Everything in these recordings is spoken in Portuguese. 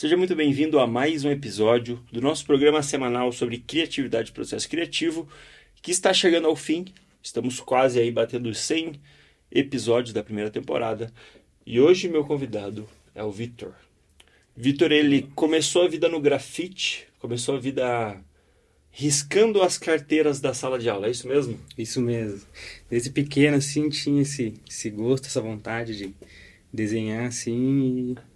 Seja muito bem-vindo a mais um episódio do nosso programa semanal sobre criatividade e processo criativo, que está chegando ao fim. Estamos quase aí batendo os 100 episódios da primeira temporada. E hoje meu convidado é o Vitor. Vitor, ele começou a vida no grafite, começou a vida riscando as carteiras da sala de aula, é isso mesmo? Isso mesmo. Desde pequeno, assim, tinha esse, esse gosto, essa vontade de desenhar, assim, e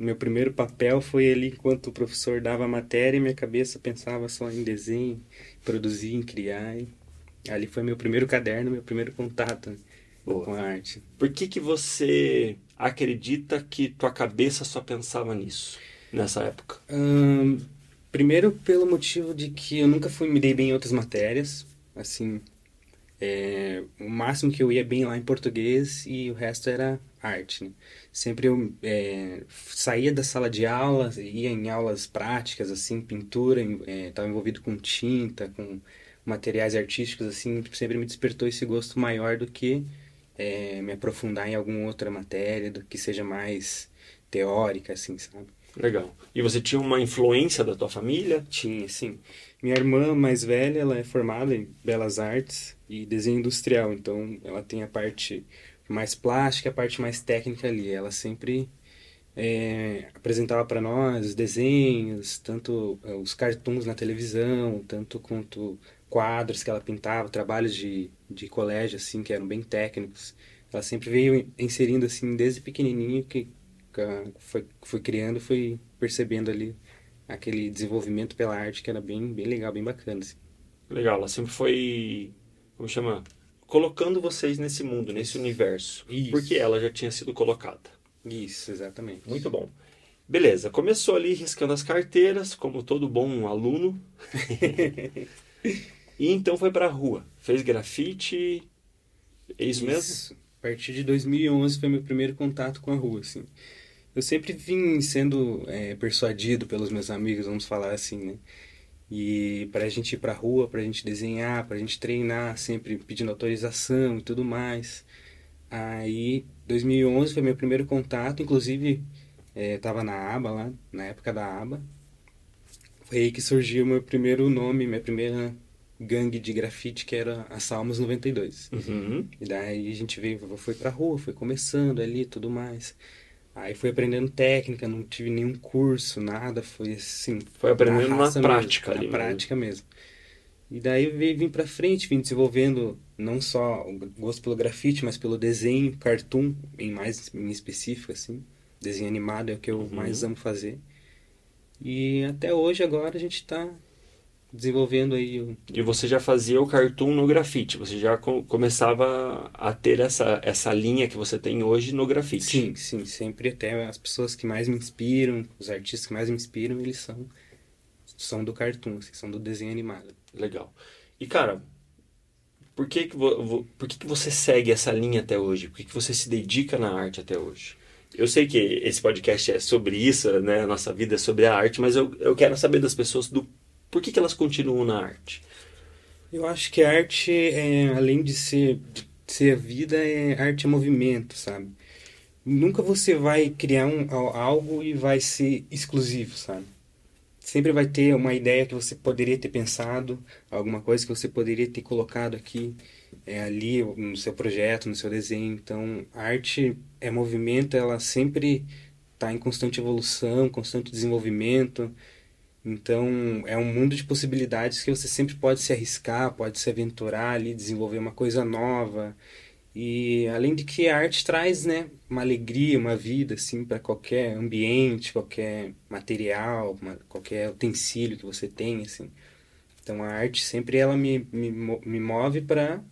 meu primeiro papel foi ali enquanto o professor dava a matéria e minha cabeça pensava só em desenho, produzir, em criar. E ali foi meu primeiro caderno, meu primeiro contato Boa. com a arte. Por que que você acredita que tua cabeça só pensava nisso nessa época? Hum, primeiro pelo motivo de que eu nunca fui me dei bem em outras matérias, assim, é, o máximo que eu ia bem lá em português e o resto era arte. Né? Sempre eu é, saía da sala de aula, ia em aulas práticas, assim, pintura, estava é, envolvido com tinta, com materiais artísticos, assim, sempre me despertou esse gosto maior do que é, me aprofundar em alguma outra matéria, do que seja mais teórica, assim, sabe? Legal. E você tinha uma influência da tua família? Tinha, sim. Minha irmã mais velha, ela é formada em Belas Artes e Desenho Industrial, então ela tem a parte mais plástica, a parte mais técnica ali. Ela sempre é, apresentava para nós os desenhos, tanto é, os cartoons na televisão, tanto quanto quadros que ela pintava, trabalhos de, de colégio assim que eram bem técnicos. Ela sempre veio inserindo assim desde pequenininho que foi foi criando, foi percebendo ali aquele desenvolvimento pela arte que era bem bem legal, bem bacana. Assim. Legal, ela sempre foi como chama colocando vocês nesse mundo, nesse universo. Isso. Porque ela já tinha sido colocada. Isso, exatamente. Muito bom. Beleza, começou ali riscando as carteiras, como todo bom aluno. e então foi para a rua. Fez grafite. É isso, isso, mesmo? A partir de 2011 foi meu primeiro contato com a rua, assim. Eu sempre vim sendo é, persuadido pelos meus amigos, vamos falar assim, né? E para a gente ir para a rua, para a gente desenhar, para a gente treinar, sempre pedindo autorização e tudo mais. Aí, 2011 foi meu primeiro contato, inclusive estava é, na aba lá, na época da aba. Foi aí que surgiu meu primeiro nome, minha primeira gangue de grafite, que era a Salmos 92. Uhum. E daí a gente veio, foi pra rua, foi começando ali tudo mais. Aí fui aprendendo técnica, não tive nenhum curso, nada, foi assim. Foi aprendendo na, prática mesmo, ali. Na prática mesmo. E daí vim para frente, vim desenvolvendo não só o gosto pelo grafite, mas pelo desenho, cartoon, em mais em específico assim. Desenho animado é o que eu uhum. mais amo fazer. E até hoje agora a gente está desenvolvendo aí. O... E você já fazia o cartoon no grafite, você já co começava a ter essa, essa linha que você tem hoje no grafite. Sim, sim, sempre até as pessoas que mais me inspiram, os artistas que mais me inspiram, eles são são do cartoon, assim, são do desenho animado. Legal. E cara, por que que, por que que você segue essa linha até hoje? Por que que você se dedica na arte até hoje? Eu sei que esse podcast é sobre isso, né? A nossa vida é sobre a arte, mas eu, eu quero saber das pessoas do por que, que elas continuam na arte? Eu acho que a arte, é, além de ser, de ser a vida, é arte é movimento, sabe? Nunca você vai criar um, algo e vai ser exclusivo, sabe? Sempre vai ter uma ideia que você poderia ter pensado, alguma coisa que você poderia ter colocado aqui, é, ali no seu projeto, no seu desenho. Então, a arte é movimento, ela sempre está em constante evolução, constante desenvolvimento. Então, é um mundo de possibilidades que você sempre pode se arriscar, pode se aventurar ali, desenvolver uma coisa nova. E além de que a arte traz, né, uma alegria, uma vida assim para qualquer ambiente, qualquer material, uma, qualquer utensílio que você tem, assim. Então a arte sempre ela me, me, me move para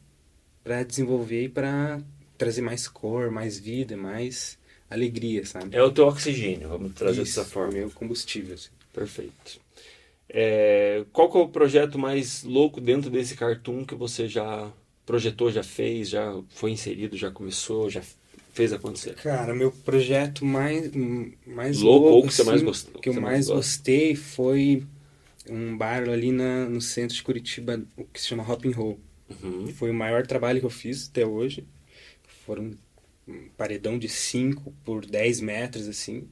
para desenvolver e para trazer mais cor, mais vida, mais alegria, sabe? É o teu oxigênio, vamos trazer Isso, dessa forma. É o combustível. Assim. Perfeito. É, qual é o projeto mais louco dentro desse cartoon que você já projetou, já fez, já foi inserido, já começou, já fez acontecer? Cara, meu projeto mais mais louco, louco ou que você mais assim, gostou, que eu mais gostei foi um bar ali na, no centro de Curitiba, o que se chama Hop and Roll. Uhum. Foi o maior trabalho que eu fiz até hoje. Foram um paredão de 5 por 10 metros, assim.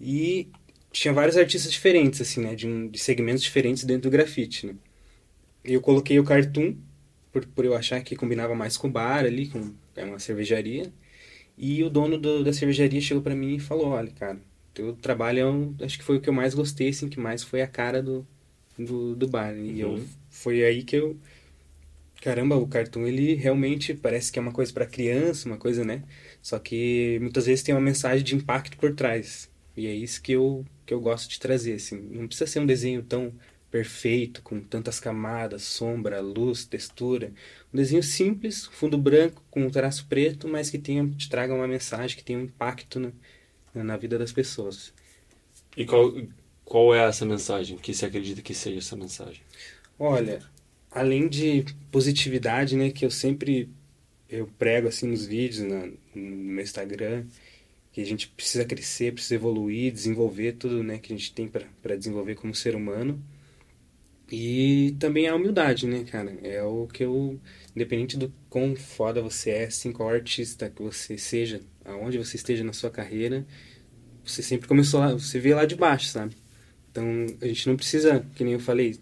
E tinha vários artistas diferentes, assim, né? De, um, de segmentos diferentes dentro do grafite, né? Eu coloquei o cartoon, por, por eu achar que combinava mais com o bar ali, com é uma cervejaria. E o dono do, da cervejaria chegou para mim e falou, olha, cara, teu trabalho é um, acho que foi o que eu mais gostei, assim, que mais foi a cara do, do, do bar. E eu, Uhum. foi aí que eu... Caramba, o cartoon, ele realmente parece que é uma coisa para criança, uma coisa, né? Só que muitas vezes tem uma mensagem de impacto por trás. E é isso que eu, que eu gosto de trazer, assim. Não precisa ser um desenho tão perfeito, com tantas camadas, sombra, luz, textura. Um desenho simples, fundo branco, com um traço preto, mas que tenha, te traga uma mensagem, que tenha um impacto na, na vida das pessoas. E qual, qual é essa mensagem? que você acredita que seja essa mensagem? Olha, além de positividade, né, que eu sempre eu prego assim nos vídeos, na, no meu Instagram, que a gente precisa crescer, precisa evoluir, desenvolver tudo, né, que a gente tem para desenvolver como ser humano. E também a humildade, né, cara? É o que eu, independente do quão foda você é, assim, qual artista que você seja, aonde você esteja na sua carreira, você sempre começou lá, você vê lá de baixo, sabe? Então, a gente não precisa, que nem eu falei,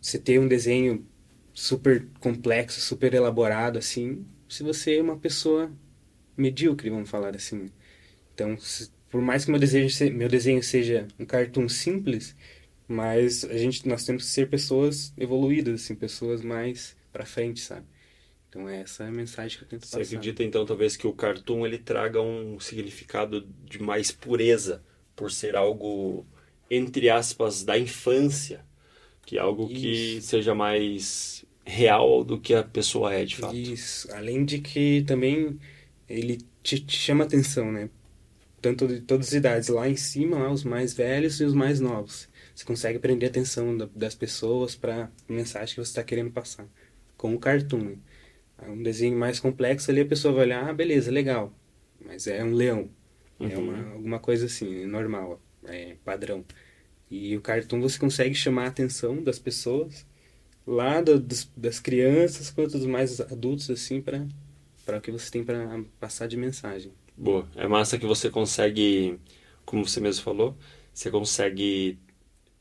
você ter um desenho super complexo, super elaborado, assim, se você é uma pessoa medíocre, vamos falar assim. Então, se, por mais que meu desenho, se- meu desenho seja um cartoon simples, mas a gente, nós temos que ser pessoas evoluídas, assim, pessoas mais pra frente, sabe? Então, essa é a mensagem que eu tento Você passar. acredita então talvez que o cartoon ele traga um significado de mais pureza por ser algo entre aspas da infância, que é algo que Isso. seja mais real do que a pessoa é de fato. Isso. Além de que também ele te, te chama atenção, né? Tanto de todas as idades. Lá em cima, lá, os mais velhos e os mais novos. Você consegue prender a atenção da- das pessoas para a mensagem que você está querendo passar. Com o cartoon. né? Um desenho mais complexo ali, a pessoa vai olhar, ah, beleza, legal. Mas é um leão. É Uhum. uma, alguma coisa assim, normal, é padrão. E o cartoon você consegue chamar a atenção das pessoas, lá da- dos- das crianças quanto dos mais adultos, assim, para o que você tem para passar de mensagem. Boa. É massa que você consegue, como você mesmo falou, você consegue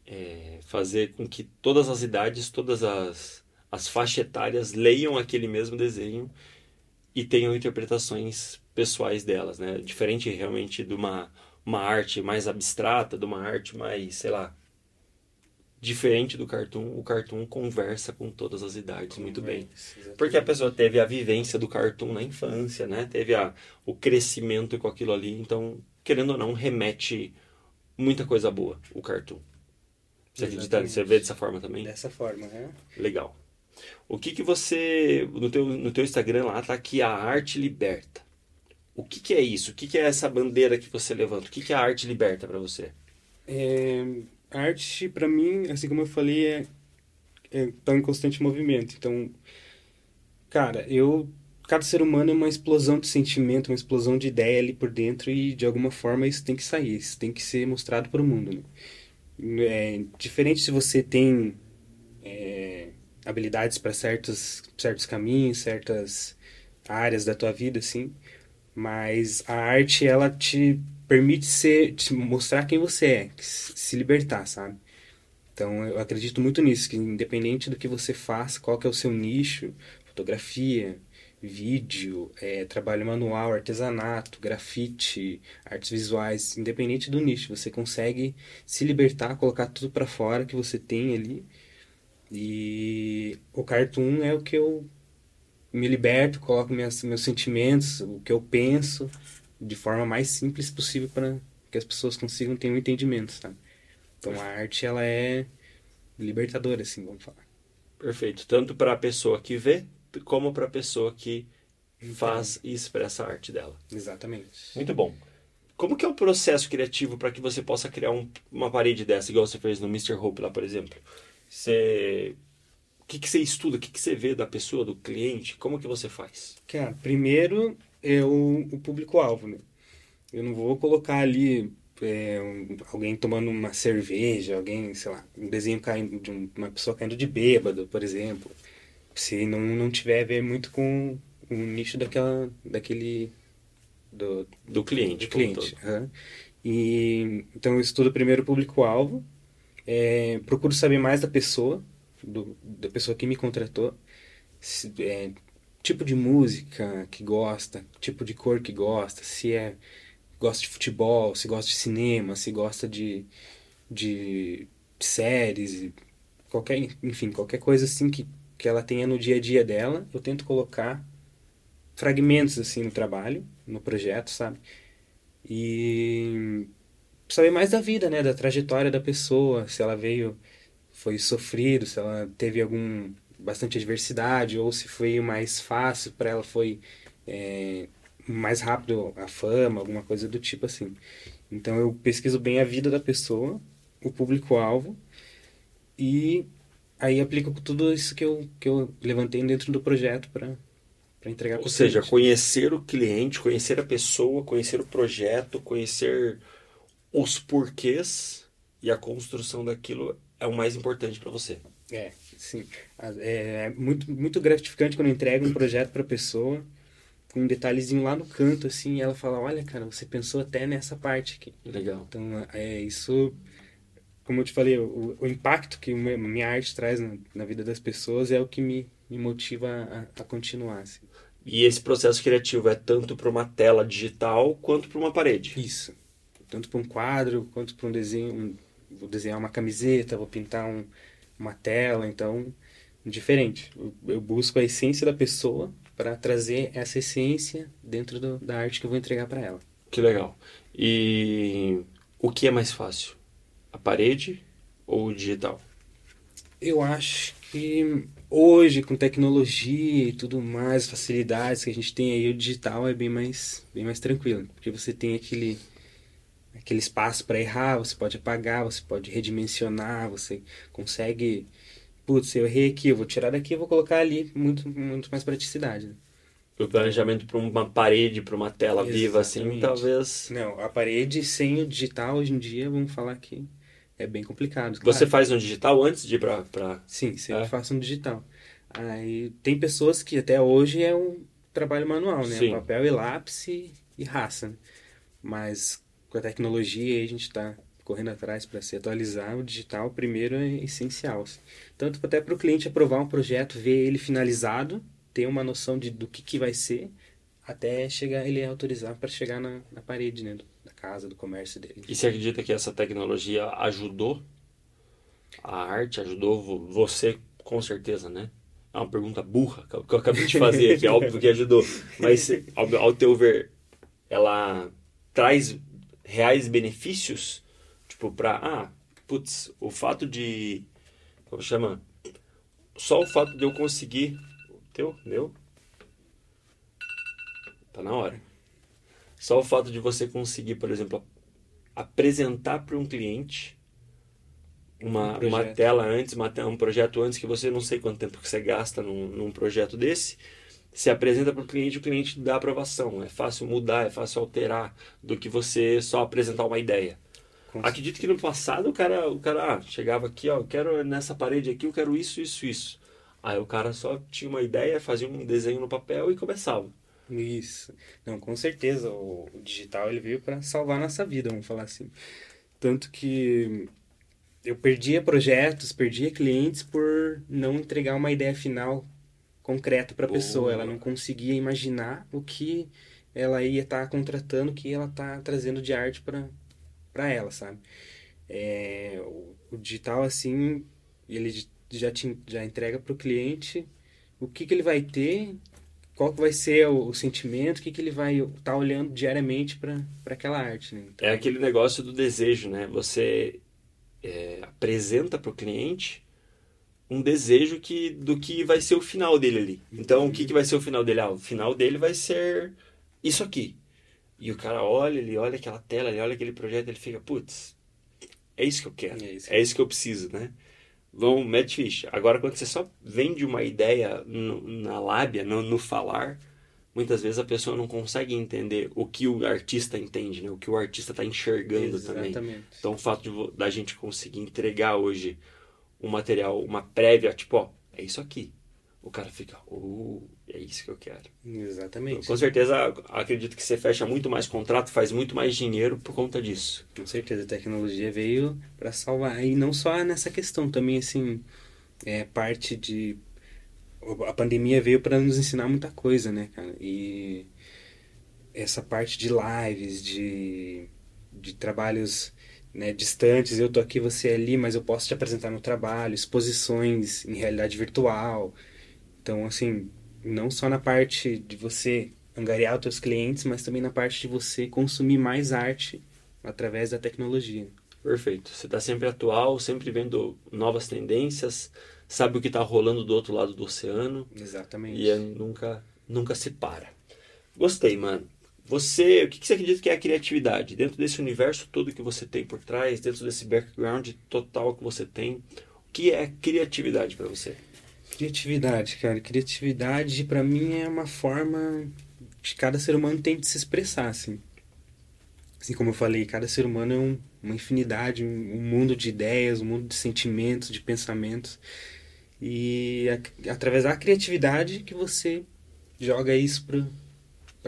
é, fazer com que todas as idades, todas as, as faixas etárias leiam aquele mesmo desenho e tenham interpretações pessoais delas, né? Diferente realmente de uma, uma arte mais abstrata, de uma arte mais, sei lá, diferente do cartoon, o cartoon conversa com todas as idades muito bem. Porque a pessoa teve a vivência do cartoon na infância, né? Teve a, o crescimento com aquilo ali. Então, querendo ou não, remete muita coisa boa o cartoon. Você acredita? Exatamente. Você vê dessa forma também? Dessa forma, né? Legal. O que que você... No teu, no teu Instagram lá tá aqui a arte liberta. O que que é isso? O que que é essa bandeira que você levanta? O que que a arte liberta para você? É, a arte, para mim, assim como eu falei, é, é tá em constante movimento. Então, cara, eu cada ser humano é uma explosão de sentimento, uma explosão de ideia ali por dentro e de alguma forma isso tem que sair, isso tem que ser mostrado para o mundo. Né? É, diferente se você tem é, habilidades para certos certos caminhos, certas áreas da tua vida, assim, mas a arte ela te permite ser, te mostrar quem você é, se libertar, sabe? Então eu acredito muito nisso, que independente do que você faça, qual que é o seu nicho, fotografia, vídeo, é, trabalho manual, artesanato, grafite, artes visuais, independente do nicho, você consegue se libertar, colocar tudo para fora que você tem ali. E o cartoon é o que eu me liberto, coloco minhas, meus sentimentos, o que eu penso, de forma mais simples possível para que as pessoas consigam ter um entendimento, sabe? Então a arte ela é libertadora, assim, vamos falar. Perfeito. Tanto para a pessoa que vê, como para a pessoa que faz e expressa a arte dela. Exatamente. Muito bom. Como que é o processo criativo para que você possa criar um- uma parede dessa, igual você fez no Mr. Hope lá, por exemplo? Você... O que, que você estuda? O que, que você vê da pessoa, do cliente? Como que você faz? Cara, primeiro é o, o público-alvo, né? Eu não vou colocar ali é, um- alguém tomando uma cerveja, alguém, sei lá, um desenho caindo de um- uma pessoa caindo de bêbado, por exemplo. Se não, não tiver a ver muito com o nicho daquela, daquele... Do, Do cliente, do cliente. aham. E então eu estudo primeiro o público-alvo, é, procuro saber mais da pessoa, do, da pessoa que me contratou, se, é, tipo de música que gosta, tipo de cor que gosta, se é gosta de futebol, se gosta de cinema, se gosta de, de séries, qualquer, enfim, qualquer coisa assim que, que ela tenha no dia a dia dela, eu tento colocar fragmentos assim no trabalho, no projeto, sabe? E saber mais da vida, né, da trajetória da pessoa, se ela veio foi sofrido, se ela teve algum bastante adversidade ou se foi mais fácil para ela foi é, mais rápido a fama, alguma coisa do tipo assim. Então eu pesquiso bem a vida da pessoa, o público-alvo e aí aplico tudo isso que eu, que eu levantei dentro do projeto para para entregar Ou seja, cliente. conhecer o cliente, conhecer a pessoa, conhecer o projeto, conhecer os porquês e a construção daquilo é o mais importante para você. É, sim. É, é muito, muito gratificante quando eu entrego um projeto para pessoa com um detalhezinho lá no canto, assim, e ela fala, olha, cara, você pensou até nessa parte aqui. Legal. Então, é isso, como eu te falei, o, o impacto que minha arte traz na, na, vida das pessoas é o que me, me motiva a, a continuar, assim. E esse processo criativo é tanto para uma tela digital quanto para uma parede? Isso. Tanto para um quadro, quanto para um desenho, um, vou desenhar uma camiseta, vou pintar um, uma tela, então diferente. Eu, eu busco a essência da pessoa para trazer essa essência dentro do, da arte que eu vou entregar para ela. Que legal. E o que é mais fácil? A parede ou o digital? Eu acho que hoje, com tecnologia e tudo mais, facilidades que a gente tem aí, o digital é bem mais, bem mais tranquilo. Porque você tem aquele aquele espaço para errar, você pode apagar, você pode redimensionar, você consegue, putz, eu errei aqui, eu vou tirar daqui, eu vou colocar ali, muito muito mais praticidade. Né? O planejamento para uma parede, para uma tela Exatamente. viva assim, talvez. Não, a parede sem o digital hoje em dia, vamos falar que é bem complicado. Claro. Você faz no digital antes de ir para pra... Sim, sempre é. faço no digital. Aí tem pessoas que até hoje é um trabalho manual, né? Sim. Papel e lápis e raça. Né? Mas com a tecnologia a gente está correndo atrás para se atualizar, o digital primeiro é essencial. Assim. Tanto até para o cliente aprovar um projeto, ver ele finalizado, ter uma noção de, do que, que vai ser, até chegar ele autorizar para chegar na, na parede né, da casa, do comércio dele. E você acredita que essa tecnologia ajudou a arte, ajudou você com certeza, né? É uma pergunta burra que eu acabei de fazer aqui, é óbvio que ajudou. Mas, ao, ao teu ver, ela traz reais benefícios, tipo, pra, ah, putz, o fato de, como chama? Só o fato de eu conseguir, teu, meu, tá na hora. Só o fato de você conseguir, por exemplo, apresentar para um cliente uma, um uma tela antes, uma, um projeto antes que você não sei quanto tempo que você gasta num, num projeto desse, se apresenta para o cliente, o cliente dá aprovação. É fácil mudar, é fácil alterar do que você só apresentar uma ideia. Acredito que no passado o cara, o cara ah, chegava aqui, ó, eu quero nessa parede aqui, eu quero isso, isso, isso. Aí o cara só tinha uma ideia, fazia um desenho no papel e começava. Isso. Não, com certeza. O, o digital ele veio para salvar a nossa vida, vamos falar assim. Tanto que eu perdia projetos, perdia clientes por não entregar uma ideia final concreto para a pessoa. Ela não conseguia imaginar o que ela ia estar tá contratando, o que ela está trazendo de arte para ela, sabe? É, o, o, digital, assim, ele já, te, já entrega para o cliente o que, que ele vai ter, qual que vai ser o, o sentimento, o que, que ele vai estar tá olhando diariamente para aquela arte. Né? Então, é aquele negócio do desejo, né? Você é, apresenta para o cliente um desejo que do que vai ser o final dele ali. Então, o que, que vai ser o final dele? Ah, o final dele vai ser isso aqui. E o cara olha, ele olha aquela tela, ele olha aquele projeto, ele fica, putz, é isso que eu quero, é isso, é isso que eu preciso, né? Vamos, mete ficha. Agora, quando você só vende uma ideia no, na lábia, no, no, falar, muitas vezes a pessoa não consegue entender o que o artista entende, né? O que o artista está enxergando Exatamente. também. Então, o fato de, da gente conseguir entregar hoje um material, uma prévia, tipo, ó, é isso aqui. o cara fica, uh, é isso que eu quero. Exatamente. Com certeza, acredito que você fecha muito mais contrato, faz muito mais dinheiro por conta disso. Com certeza, a tecnologia veio para salvar. E não só nessa questão, também, assim, é parte de. A pandemia veio para nos ensinar muita coisa, né, cara? E essa parte de lives, de, de trabalhos né, distantes, eu tô aqui, você é ali, mas eu posso te apresentar no trabalho, exposições em realidade virtual. Então, assim, não só na parte de você angariar os seus clientes, mas também na parte de você consumir mais arte através da tecnologia. Perfeito. Você está sempre atual, sempre vendo novas tendências, sabe o que está rolando do outro lado do oceano. Exatamente. E é, nunca, nunca se para. Gostei, mano. Você, o que você acredita que é a criatividade? Dentro desse universo todo que você tem por trás, dentro desse background total que você tem, o que é criatividade para você? Criatividade, cara. Criatividade para mim é uma forma de cada ser humano tem de se expressar, assim. Assim como eu falei, cada ser humano é um, uma infinidade, um, um, mundo de ideias, um mundo de sentimentos, de pensamentos. E a, através da criatividade que você joga isso para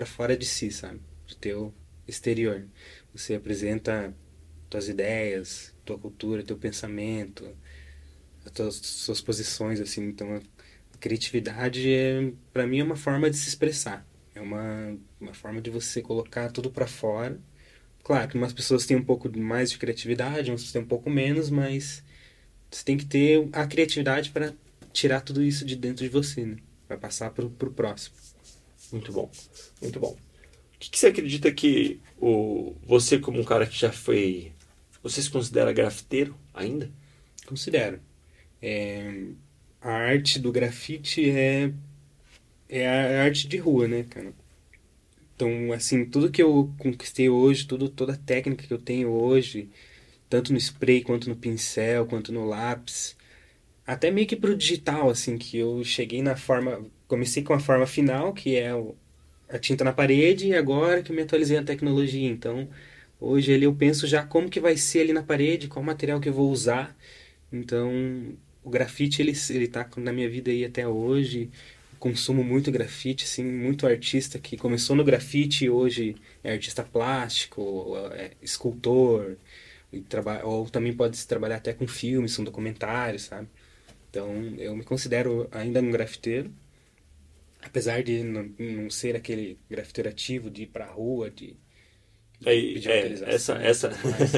fora de si, sabe? Do teu exterior. Você apresenta tuas ideias, tua cultura, teu pensamento, as tuas, suas posições, assim. Então, a criatividade, é, para mim, é uma forma de se expressar. É uma, uma forma de você colocar tudo para fora. Claro que umas pessoas têm um pouco mais de criatividade, umas têm um pouco menos, mas você tem que ter a criatividade para tirar tudo isso de dentro de você, né? Para passar para o próximo. Muito bom, muito bom. O que, que você acredita que o, você, como um cara que já foi. Você se considera grafiteiro ainda? Considero. É, a arte do grafite é, é a arte de rua, né, cara? Então, assim, tudo que eu conquistei hoje, tudo, toda a técnica que eu tenho hoje, tanto no spray, quanto no pincel, quanto no lápis, até meio que pro digital, assim, que eu cheguei na forma... Comecei com a forma final, que é o, a tinta na parede, e agora que me atualizei a tecnologia. Então, hoje ali eu penso já como que vai ser ali na parede, qual material que eu vou usar. Então, o grafite ele ele tá na minha vida aí até hoje consumo muito grafite assim muito artista que começou no grafite e hoje é artista plástico é escultor ou também pode se trabalhar até com filmes são documentários sabe então eu me considero ainda um grafiteiro apesar de não, não ser aquele grafiteiro ativo de ir para a rua de é, é, essa essa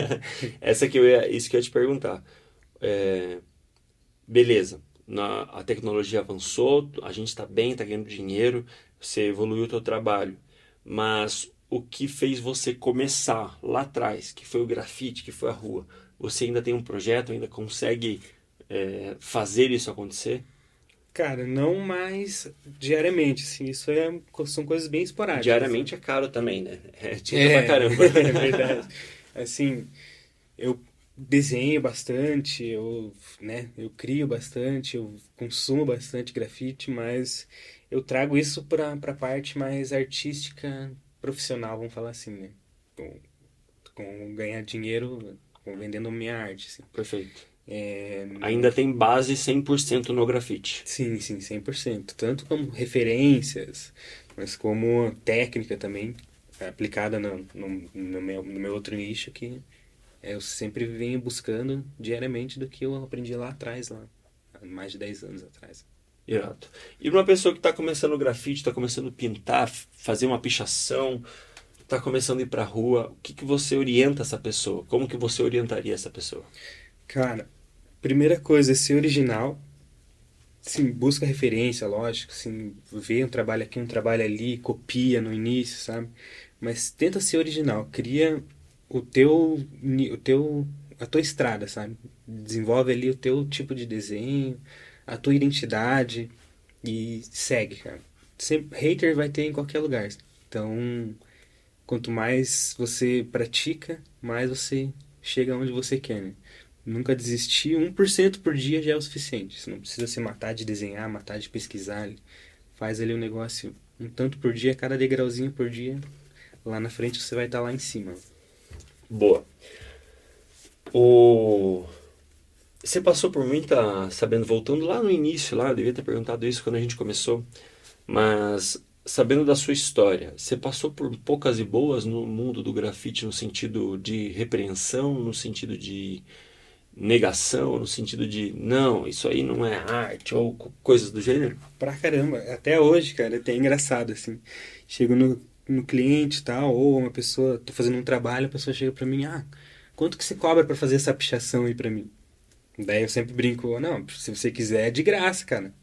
essa que eu ia, isso que eu ia te perguntar. É, beleza, na, a tecnologia avançou, a gente está bem, está ganhando dinheiro, você evoluiu o teu trabalho, mas o que fez você começar lá atrás, que foi o grafite, que foi a rua, você ainda tem um projeto, ainda consegue é, fazer isso acontecer? Cara, não mais diariamente, assim, isso é, são coisas bem esporádicas. Diariamente é caro também, né? É tinta é, pra caramba. É verdade. Assim, eu desenho bastante, eu, né, eu crio bastante, eu consumo bastante grafite, mas eu trago isso para a parte mais artística, profissional, vamos falar assim, né? Com, com ganhar dinheiro com, vendendo minha arte, assim. Perfeito. É, Ainda tem base 100% no grafite. Sim, sim, 100%. Tanto como referências, mas como técnica também, aplicada no, no, no, meu, no meu outro nicho que eu sempre venho buscando diariamente do que eu aprendi lá atrás, lá, há mais de 10 anos atrás. Irado. E uma pessoa que está começando o grafite, está começando a pintar, fazer uma pichação, está começando a ir para a rua, o que, que você orienta essa pessoa? Como que você orientaria essa pessoa? Cara, primeira coisa é ser original. Sim, busca referência, lógico, sim, vê um trabalho aqui, um trabalho ali, copia no início, sabe? Mas tenta ser original, cria o teu, o teu, a tua estrada, sabe? Desenvolve ali o teu tipo de desenho, a tua identidade e segue, cara. Sempre, hater vai ter em qualquer lugar. Então, quanto mais você pratica, mais você chega onde você quer, né? Nunca desistir, 1% por dia já é o suficiente. Você não precisa se matar de desenhar, matar de pesquisar. Faz ali um negócio um tanto por dia, cada degrauzinho por dia. Lá na frente você vai estar lá em cima. Boa. O... Você passou por muita, sabendo, voltando lá no início, lá, eu devia ter perguntado isso quando a gente começou, mas sabendo da sua história, você passou por poucas e boas no mundo do grafite no sentido de repreensão, no sentido de negação, no sentido de não, isso aí não é arte ou coisas do gênero? Pra caramba, até hoje, cara, é até engraçado, assim. Chego no, no cliente tal, ou uma pessoa, tô fazendo um trabalho, a pessoa chega pra mim, ah, quanto que você cobra para fazer essa pichação aí pra mim? Daí eu sempre brinco, não, se você quiser é de graça, cara.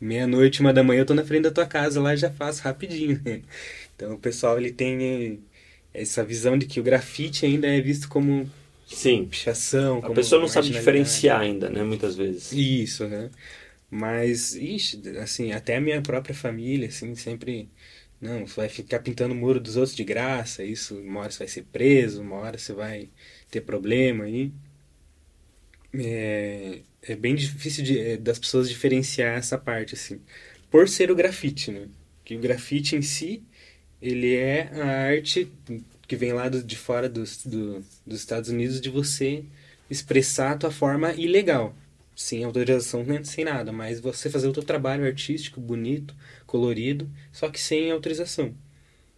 Meia-noite, uma da manhã eu tô na frente da tua casa lá já faço rapidinho, né? Então o pessoal ele tem essa visão de que o grafite ainda é visto como Sim. pichação. A pessoa não sabe diferenciar ainda, né, muitas vezes. Isso, né? Mas, ixi, assim, até a minha própria família, assim, sempre. Não, vai ficar pintando o muro dos outros de graça, isso, uma hora você vai ser preso, uma hora você vai ter problema aí é, é bem difícil de, é, das pessoas diferenciar essa parte, assim. Por ser o grafite, né? Que o grafite em si, ele é a arte que vem lá do, de fora dos, do, dos Estados Unidos de você expressar a tua forma ilegal. Sem autorização, sem nada. Mas você fazer o teu trabalho artístico, bonito, colorido, só que sem autorização.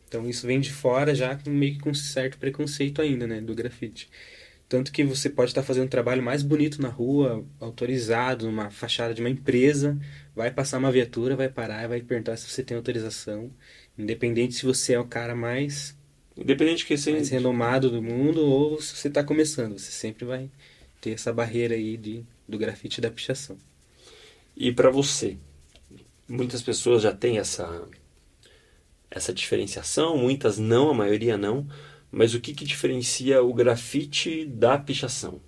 Então isso vem de fora já meio que com certo preconceito ainda, né? Do grafite. Tanto que você pode estar fazendo um trabalho mais bonito na rua, autorizado, numa fachada de uma empresa, vai passar uma viatura, vai parar e vai perguntar se você tem autorização, independente se você é o cara mais independente que mais renomado do mundo ou se você está começando, você sempre vai ter essa barreira aí de, do grafite da pichação. E para você, muitas pessoas já têm essa essa diferenciação, muitas não, a maioria não. Mas o que, que diferencia o grafite da pichação?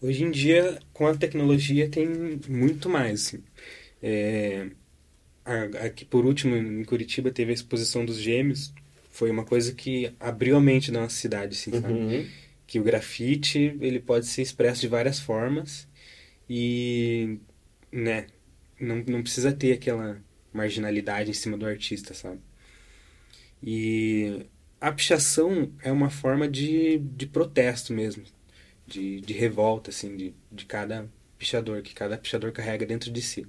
Hoje em dia, com a tecnologia, tem muito mais. Assim. É, aqui, por último, em Curitiba, teve a exposição dos gêmeos. Foi uma coisa que abriu a mente da nossa cidade, assim, uhum. Que o grafite, ele pode ser expresso de várias formas e, né, não, não precisa ter aquela marginalidade em cima do artista, sabe? E a pichação é uma forma de, de protesto mesmo, de, de revolta, assim, de, de cada pichador, que cada pichador carrega dentro de si.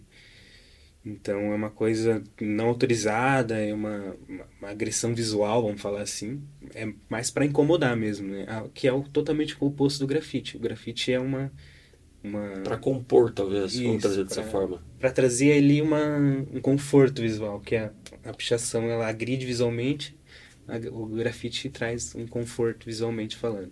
Então é uma coisa não autorizada, é uma, uma, uma agressão visual, vamos falar assim. É mais para incomodar mesmo, né? Que é o, totalmente o oposto do grafite. O grafite é uma. uma... Para compor, talvez, Isso, vamos trazer dessa forma. Para trazer ali uma, um conforto visual, que a, a pichação ela agride visualmente o grafite traz um conforto visualmente falando.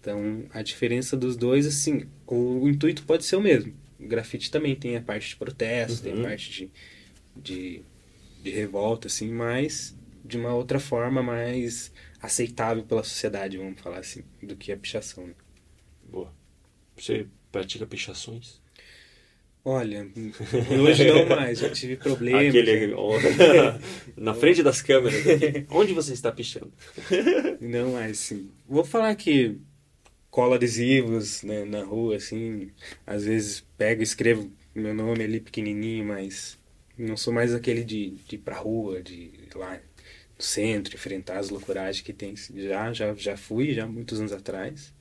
Então, a diferença dos dois, assim, o, o intuito pode ser o mesmo. O grafite também tem a parte de protesto, uhum. tem a uhum. parte de, de, de, revolta, assim, mas de uma outra forma mais aceitável pela sociedade, vamos falar assim, do que a pichação. Né? Boa. Você pratica pichações? Olha, hoje não mais, já tive problemas. Aquele, na frente das câmeras, onde você está pichando? Não mais, sim. Vou falar que cola adesivos né, na rua, assim, às vezes pego e escrevo meu nome ali pequenininho, mas não sou mais aquele de, de ir pra rua, de ir lá no centro, enfrentar as loucuragens que tem. Já, já, já fui, já muitos anos atrás.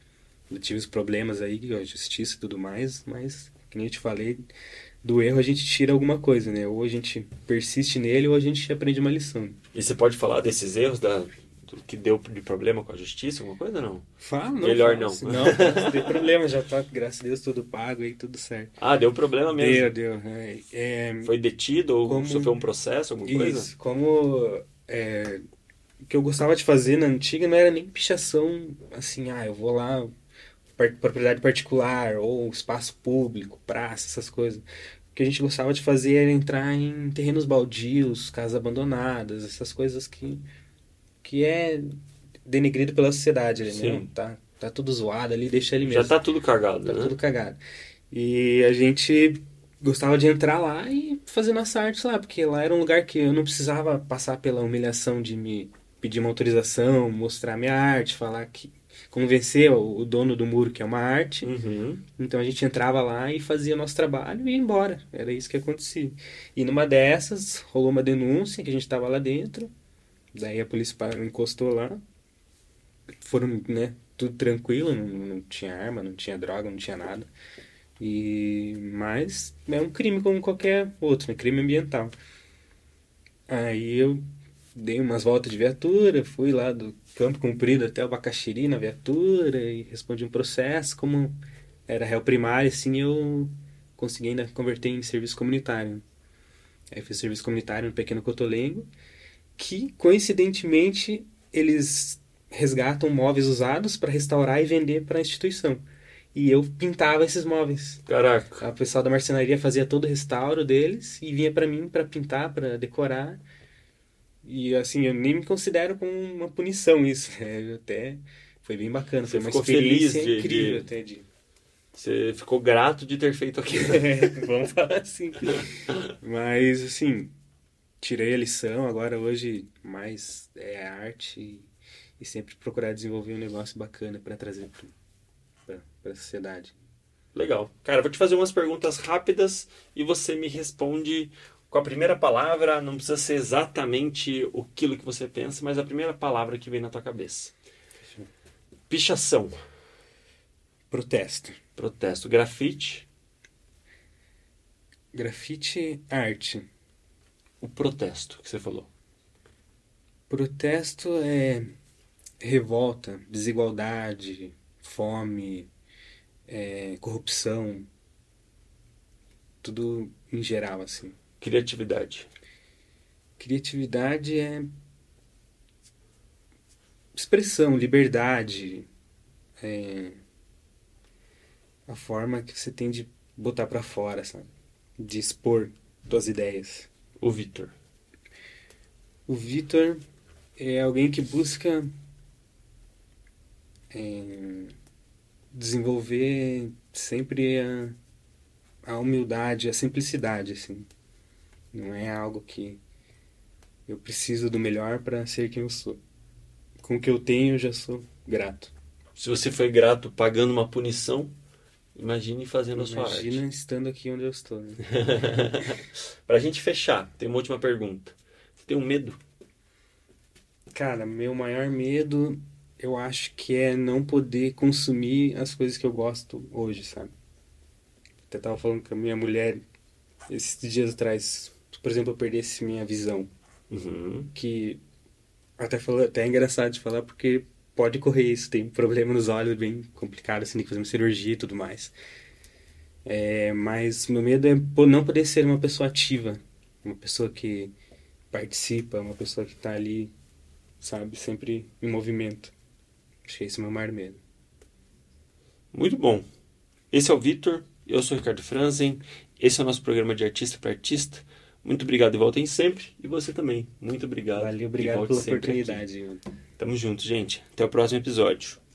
Eu tive os problemas aí, a justiça e tudo mais, mas nem eu te falei, do erro a gente tira alguma coisa, né? Ou a gente persiste nele ou a gente aprende uma lição. E você pode falar desses erros da, que deu de problema com a justiça, alguma coisa não? Fala, não. Melhor não. Não, não tem problema, já tá, graças a Deus, tudo pago aí, tudo certo. Ah, deu problema mesmo? Deu, deu. É, é, Foi detido ou como, sofreu um processo, alguma isso, coisa? como... É, o que eu gostava de fazer na antiga não era nem pichação, assim, ah, eu vou lá propriedade particular ou espaço público, praça, essas coisas. O que a gente gostava de fazer era entrar em terrenos baldios, casas abandonadas, essas coisas que, que é denegrido pela sociedade, né? Não, tá, tá tudo zoado ali, deixa ele mesmo. Já tá tudo cagado, tá né? tudo cagado. E a gente gostava de entrar lá e fazer nossa arte lá, porque lá era um lugar que eu não precisava passar pela humilhação de me pedir uma autorização, mostrar minha arte, falar que convencer o dono do muro que é uma arte. Uhum. Então a gente entrava lá e fazia nosso trabalho e ia embora. Era isso que acontecia. E numa dessas rolou uma denúncia que a gente estava lá dentro. Daí a polícia encostou lá. Foram, né, tudo tranquilo, não, não tinha arma, não tinha droga, não tinha nada. E mas é um crime como qualquer outro, né? Crime ambiental. Aí eu dei umas voltas de viatura, fui lá do Campo Comprido até o Bacaxiri na viatura e respondi um processo. Como era réu primário, assim, eu consegui ainda converter em serviço comunitário. Aí fiz serviço comunitário no Pequeno Cotolengo, que coincidentemente eles resgatam móveis usados para restaurar e vender para a instituição. E eu pintava esses móveis. Caraca. O pessoal da marcenaria fazia todo o restauro deles e vinha para mim para pintar, para decorar. E assim, eu nem me considero como uma punição isso. É, até foi bem bacana, Você foi uma ficou experiência feliz de- incrível de- até de. Você ficou grato de ter feito aquilo. É, vamos falar assim. Mas assim, tirei a lição, agora hoje mais é arte e, e sempre procurar desenvolver um negócio bacana para trazer para a sociedade. Legal. Cara, vou te fazer umas perguntas rápidas e você me responde com a primeira palavra. Não precisa ser exatamente aquilo que você pensa, mas a primeira palavra que vem na tua cabeça. Pichação. Protesto. Protesto. Grafite. Grafite, arte. O protesto que você falou. Protesto é revolta, desigualdade, fome, é, corrupção, tudo em geral assim. Criatividade. Criatividade é expressão, liberdade, é a forma que você tem de botar pra fora, sabe? De expor suas ideias. O Vitor. O Vitor é alguém que busca é, desenvolver sempre a, a humildade, a simplicidade, assim. Não é algo que eu preciso do melhor para ser quem eu sou. Com o que eu tenho, eu já sou grato. Se você foi grato pagando uma punição, imagine fazendo a sua arte. Imagina estando aqui onde eu estou. Né? Pra gente fechar, tem uma última pergunta. Você tem um medo? Cara, meu maior medo, eu acho que é não poder consumir as coisas que eu gosto hoje, sabe? Até tava falando com a minha mulher esses dias atrás, por exemplo, eu perdesse minha visão, Uhum. que até falou, até é engraçado de falar porque pode correr isso, tem problema nos olhos bem complicado, assim, tem que fazer uma cirurgia e tudo mais. É, mas meu medo é não poder ser uma pessoa ativa, uma pessoa que participa, uma pessoa que tá ali, sabe, sempre em movimento. Acho que esse é o meu maior medo. Muito bom. Esse é o Vitor, eu sou o Ricardo Franzen, esse é o nosso programa de artista para artista. Muito obrigado e voltem sempre. E você também. Muito obrigado. Valeu, obrigado pela sempre aqui. Tamo junto, gente. Até o próximo episódio.